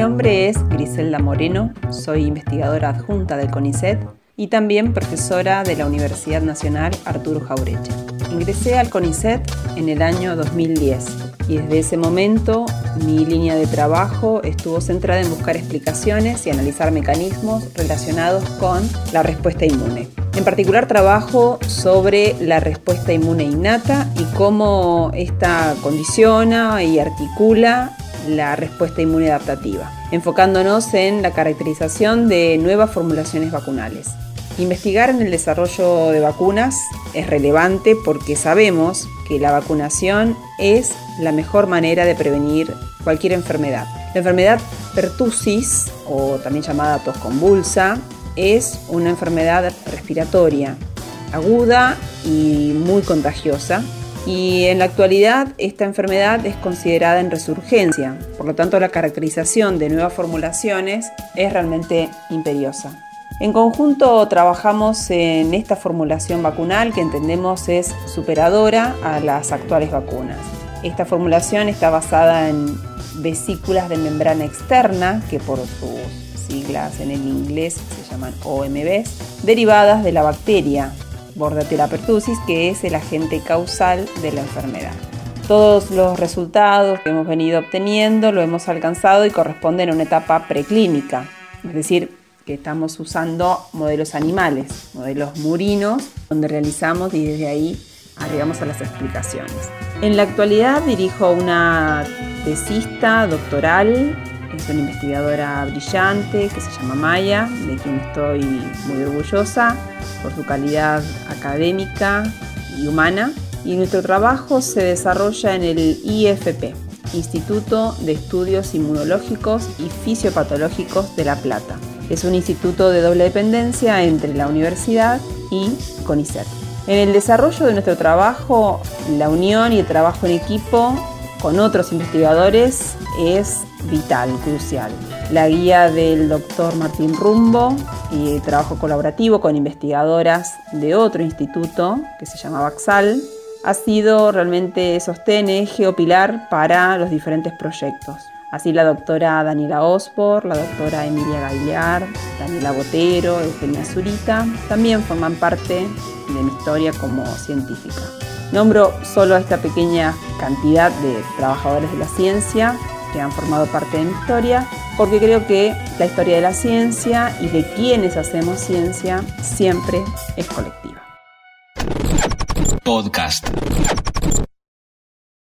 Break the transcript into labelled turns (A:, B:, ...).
A: Nombre es Griselda Moreno, soy investigadora adjunta del CONICET y también profesora de la Universidad Nacional Arturo Jaureche. Ingresé al CONICET en el año 2010 y desde ese momento mi línea de trabajo estuvo centrada en buscar explicaciones y analizar mecanismos relacionados con la respuesta inmune. En particular trabajo sobre la respuesta inmune innata y cómo esta condiciona y articula la respuesta inmune adaptativa, enfocándonos en la caracterización de nuevas formulaciones vacunales. Investigar en el desarrollo de vacunas es relevante porque sabemos que la vacunación es la mejor manera de prevenir cualquier enfermedad. La enfermedad pertussis, o también llamada tos convulsa, es una enfermedad respiratoria aguda y muy contagiosa y en la actualidad esta enfermedad es considerada en resurgencia, por lo tanto la caracterización de nuevas formulaciones es realmente imperiosa. En conjunto trabajamos en esta formulación vacunal que entendemos es superadora a las actuales vacunas. Esta formulación está basada en vesículas de membrana externa, que por sus siglas en el inglés se llaman OMBs, derivadas de la bacteria Bordetella pertussis, que es el agente causal de la enfermedad. Todos los resultados que hemos venido obteniendo lo hemos alcanzado y corresponden a una etapa preclínica, es decir, que estamos usando modelos animales, modelos murinos, donde realizamos y desde ahí arribamos a las explicaciones. En la actualidad dirijo una tesista doctoral es una investigadora brillante que se llama Maya, de quien estoy muy orgullosa por su calidad académica y humana. Y nuestro trabajo se desarrolla en el IFP, Instituto de Estudios Inmunológicos y Fisiopatológicos de La Plata. Es un instituto de doble dependencia entre la universidad y CONICET. En el desarrollo de nuestro trabajo, la unión y el trabajo en equipo con otros investigadores es vital, crucial. La guía del doctor Martín Rumbo y el trabajo colaborativo con investigadoras de otro instituto que se llama Baxal ha sido realmente sostén, geopilar para los diferentes proyectos. Así la doctora Daniela Osbor, la doctora Emilia Gaillard, Daniela Botero, Eugenia Zurita, también forman parte de mi historia como científica. Nombro solo a esta pequeña cantidad de trabajadores de la ciencia que han formado parte de mi historia, porque creo que la historia de la ciencia y de quienes hacemos ciencia siempre es colectiva. Podcast.